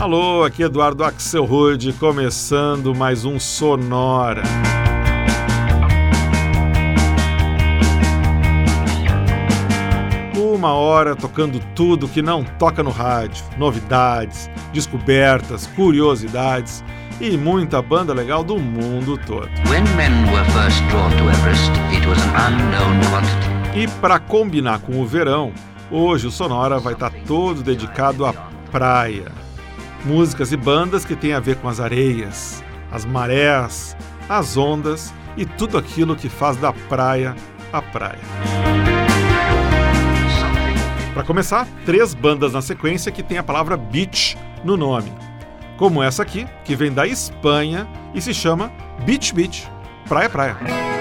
Alô, aqui Eduardo Axel Rude, começando mais um Sonora. Uma hora tocando tudo que não toca no rádio, novidades, descobertas, curiosidades e muita banda legal do mundo todo. E para combinar com o verão, hoje o Sonora vai estar tá todo dedicado à praia músicas e bandas que têm a ver com as areias, as marés, as ondas e tudo aquilo que faz da praia a praia. Para começar, três bandas na sequência que têm a palavra beach no nome, como essa aqui, que vem da Espanha e se chama Beach Beach, Praia Praia.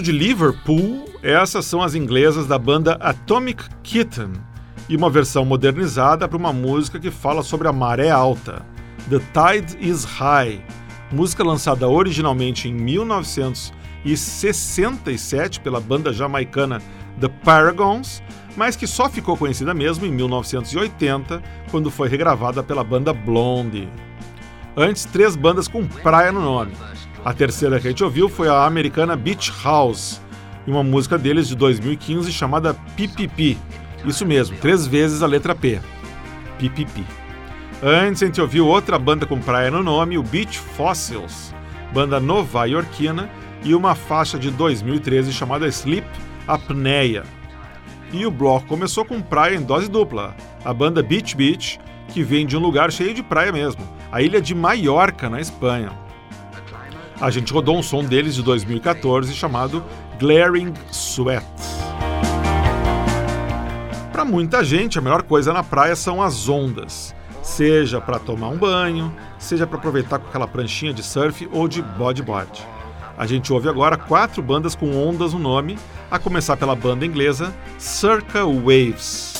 De Liverpool, essas são as inglesas da banda Atomic Kitten e uma versão modernizada para uma música que fala sobre a maré alta, The Tide is High, música lançada originalmente em 1967 pela banda jamaicana The Paragons, mas que só ficou conhecida mesmo em 1980, quando foi regravada pela banda Blondie. Antes, três bandas com praia no nome. A terceira que a gente ouviu foi a americana Beach House, e uma música deles de 2015 chamada PPP. Isso mesmo, três vezes a letra P. PPP. Antes a gente ouviu outra banda com praia no nome, o Beach Fossils, banda nova-iorquina, e uma faixa de 2013 chamada Sleep Apnea. E o bloco começou com praia em dose dupla, a banda Beach Beach, que vem de um lugar cheio de praia mesmo, a ilha de Maiorca, na Espanha. A gente rodou um som deles de 2014 chamado Glaring Sweat. Para muita gente, a melhor coisa na praia são as ondas, seja para tomar um banho, seja para aproveitar com aquela pranchinha de surf ou de bodyboard. A gente ouve agora quatro bandas com ondas no nome, a começar pela banda inglesa Circa Waves.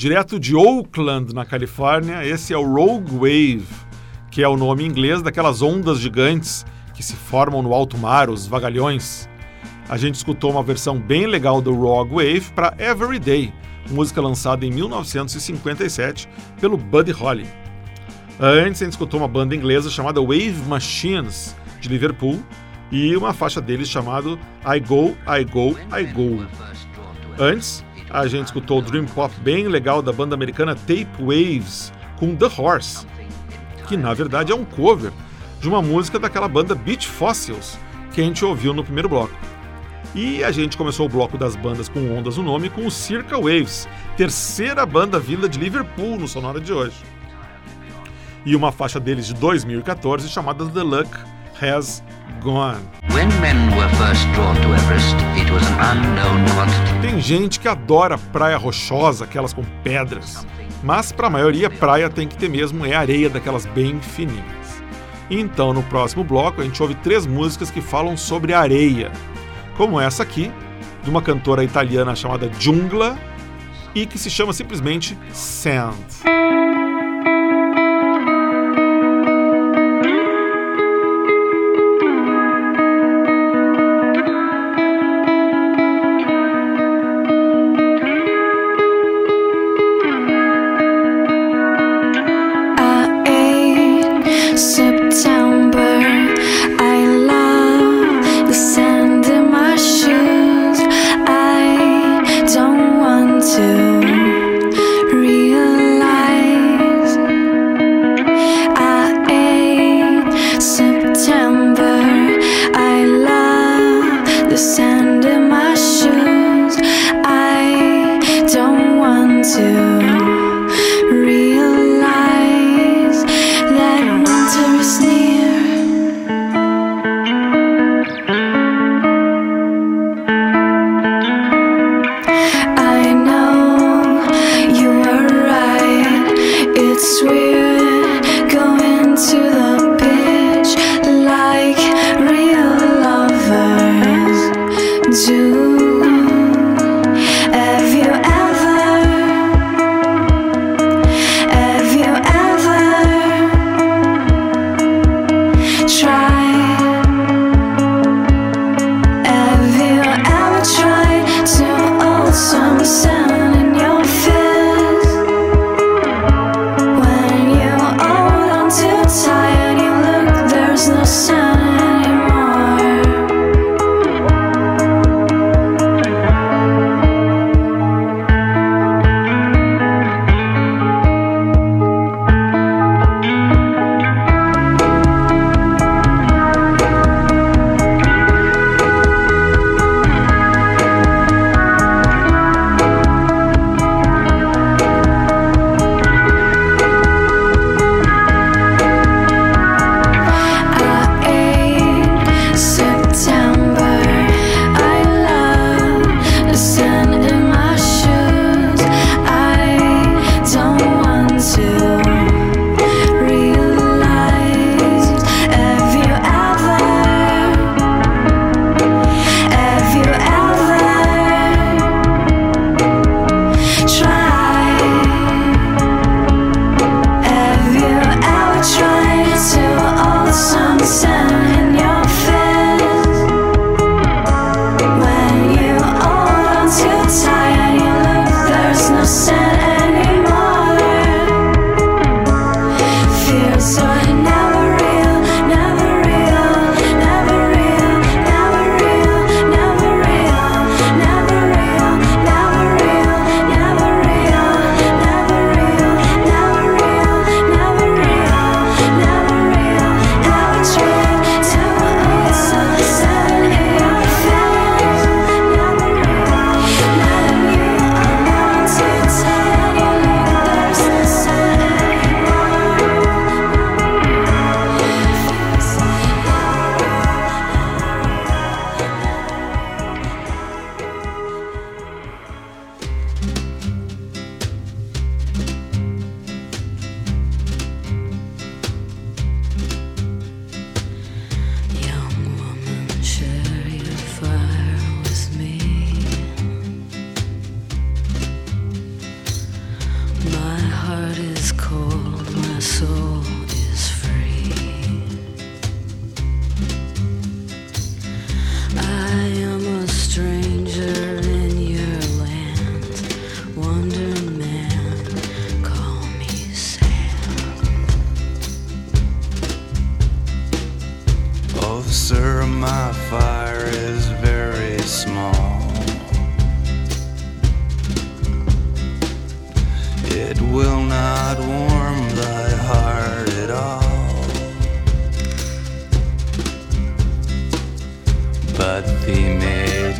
Direto de Oakland, na Califórnia, esse é o Rogue Wave, que é o nome inglês daquelas ondas gigantes que se formam no alto mar, os vagalhões. A gente escutou uma versão bem legal do Rogue Wave para Everyday, música lançada em 1957 pelo Buddy Holly. Antes a gente escutou uma banda inglesa chamada Wave Machines, de Liverpool, e uma faixa deles chamada I Go, I Go, I Go. Antes, a gente escutou o Dream Pop bem legal da banda americana Tape Waves com The Horse, que na verdade é um cover de uma música daquela banda Beach Fossils que a gente ouviu no primeiro bloco. E a gente começou o bloco das bandas com ondas no nome com o Circa Waves, terceira banda vinda de Liverpool no Sonora de hoje. E uma faixa deles de 2014 chamada The Luck Has Gone. When men were first drawn to Everest, it was an unknown quantity. Tem gente que adora praia rochosa, aquelas com pedras, mas para a maioria praia tem que ter mesmo é areia daquelas bem fininhas. Então no próximo bloco a gente ouve três músicas que falam sobre areia, como essa aqui, de uma cantora italiana chamada Jungla e que se chama simplesmente Sand.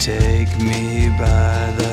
Take me by the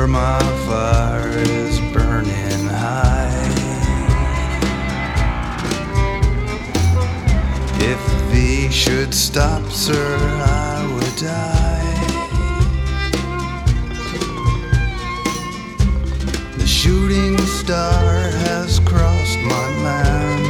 sure my fire is burning high. If thee should stop, sir, I would die. The shooting star has crossed my land.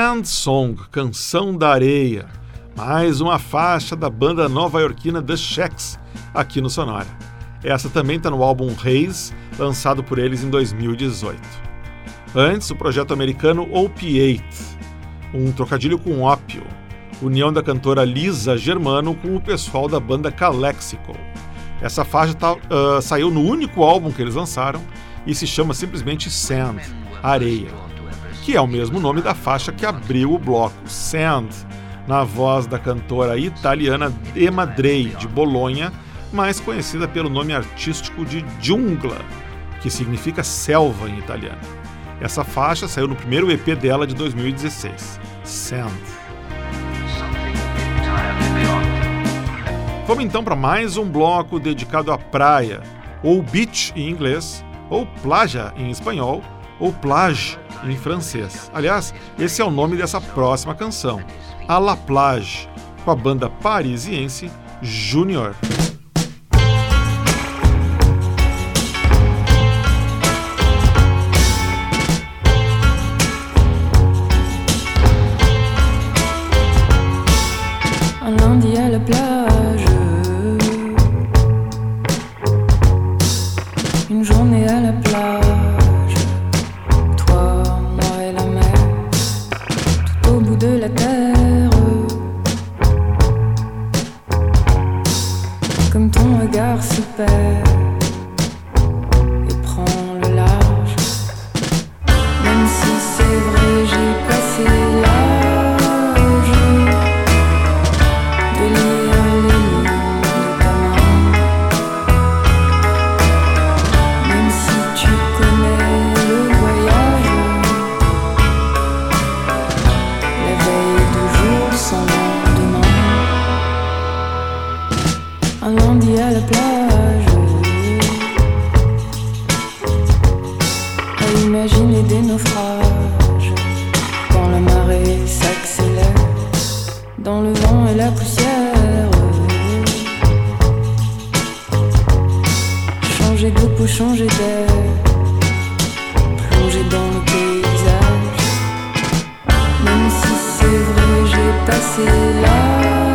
Sand Song, Canção da Areia, mais uma faixa da banda nova-iorquina The Shacks, aqui no Sonora. Essa também está no álbum Reis, lançado por eles em 2018. Antes, o projeto americano Opiate, um trocadilho com ópio, união da cantora Lisa Germano com o pessoal da banda Calexico. Essa faixa tá, ah, saiu no único álbum que eles lançaram e se chama simplesmente Sand, Areia que é o mesmo nome da faixa que abriu o bloco, Sand, na voz da cantora italiana Emma Drey, de Bolonha, mais conhecida pelo nome artístico de Giungla, que significa selva em italiano. Essa faixa saiu no primeiro EP dela de 2016, Sand. Vamos então para mais um bloco dedicado à praia, ou beach em inglês, ou plaja em espanhol, ou plage em francês. Aliás, esse é o nome dessa próxima canção, A La Plage, com a banda parisiense Junior. Changer de changer d'air, plonger dans le paysage. Même si c'est vrai, j'ai passé l'âge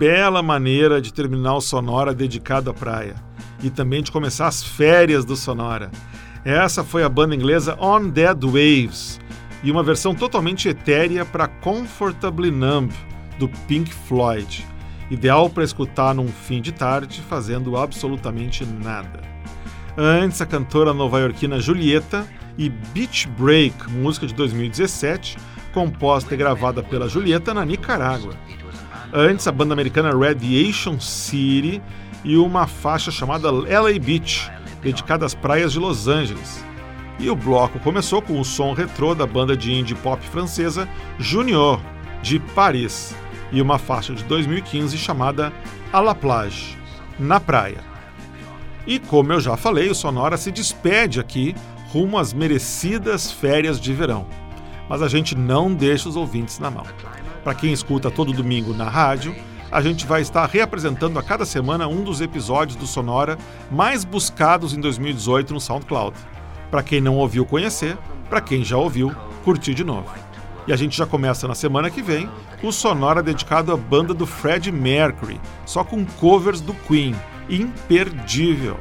bela maneira de terminar o Sonora dedicado à praia e também de começar as férias do Sonora. Essa foi a banda inglesa On Dead Waves e uma versão totalmente etérea para Comfortably Numb do Pink Floyd, ideal para escutar num fim de tarde fazendo absolutamente nada. Antes, a cantora nova-iorquina Julieta e Beach Break, música de 2017, composta e gravada pela Julieta na Nicarágua. Antes, a banda americana Radiation City e uma faixa chamada LA Beach, dedicada às praias de Los Angeles. E o bloco começou com o som retrô da banda de indie pop francesa Junior, de Paris, e uma faixa de 2015 chamada À la plage, na praia. E como eu já falei, o Sonora se despede aqui rumo às merecidas férias de verão. Mas a gente não deixa os ouvintes na mão. Para quem escuta todo domingo na rádio, a gente vai estar reapresentando a cada semana um dos episódios do Sonora mais buscados em 2018 no SoundCloud. Para quem não ouviu conhecer, para quem já ouviu, curtir de novo. E a gente já começa na semana que vem com o Sonora dedicado à banda do Fred Mercury, só com covers do Queen, imperdível.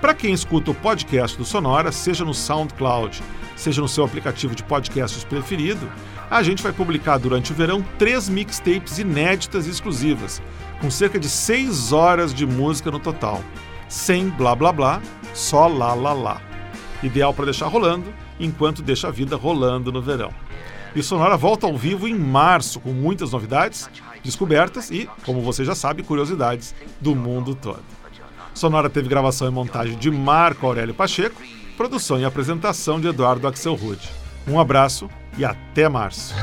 Para quem escuta o podcast do Sonora, seja no SoundCloud, seja no seu aplicativo de podcasts preferido, a gente vai publicar durante o verão três mixtapes inéditas e exclusivas, com cerca de seis horas de música no total. Sem blá blá blá, só lá lá lá. Ideal para deixar rolando, enquanto deixa a vida rolando no verão. E o Sonora volta ao vivo em março, com muitas novidades, descobertas e, como você já sabe, curiosidades do mundo todo. Sonora teve gravação e montagem de Marco Aurélio Pacheco, produção e apresentação de Eduardo Axelrod. Um abraço e até março.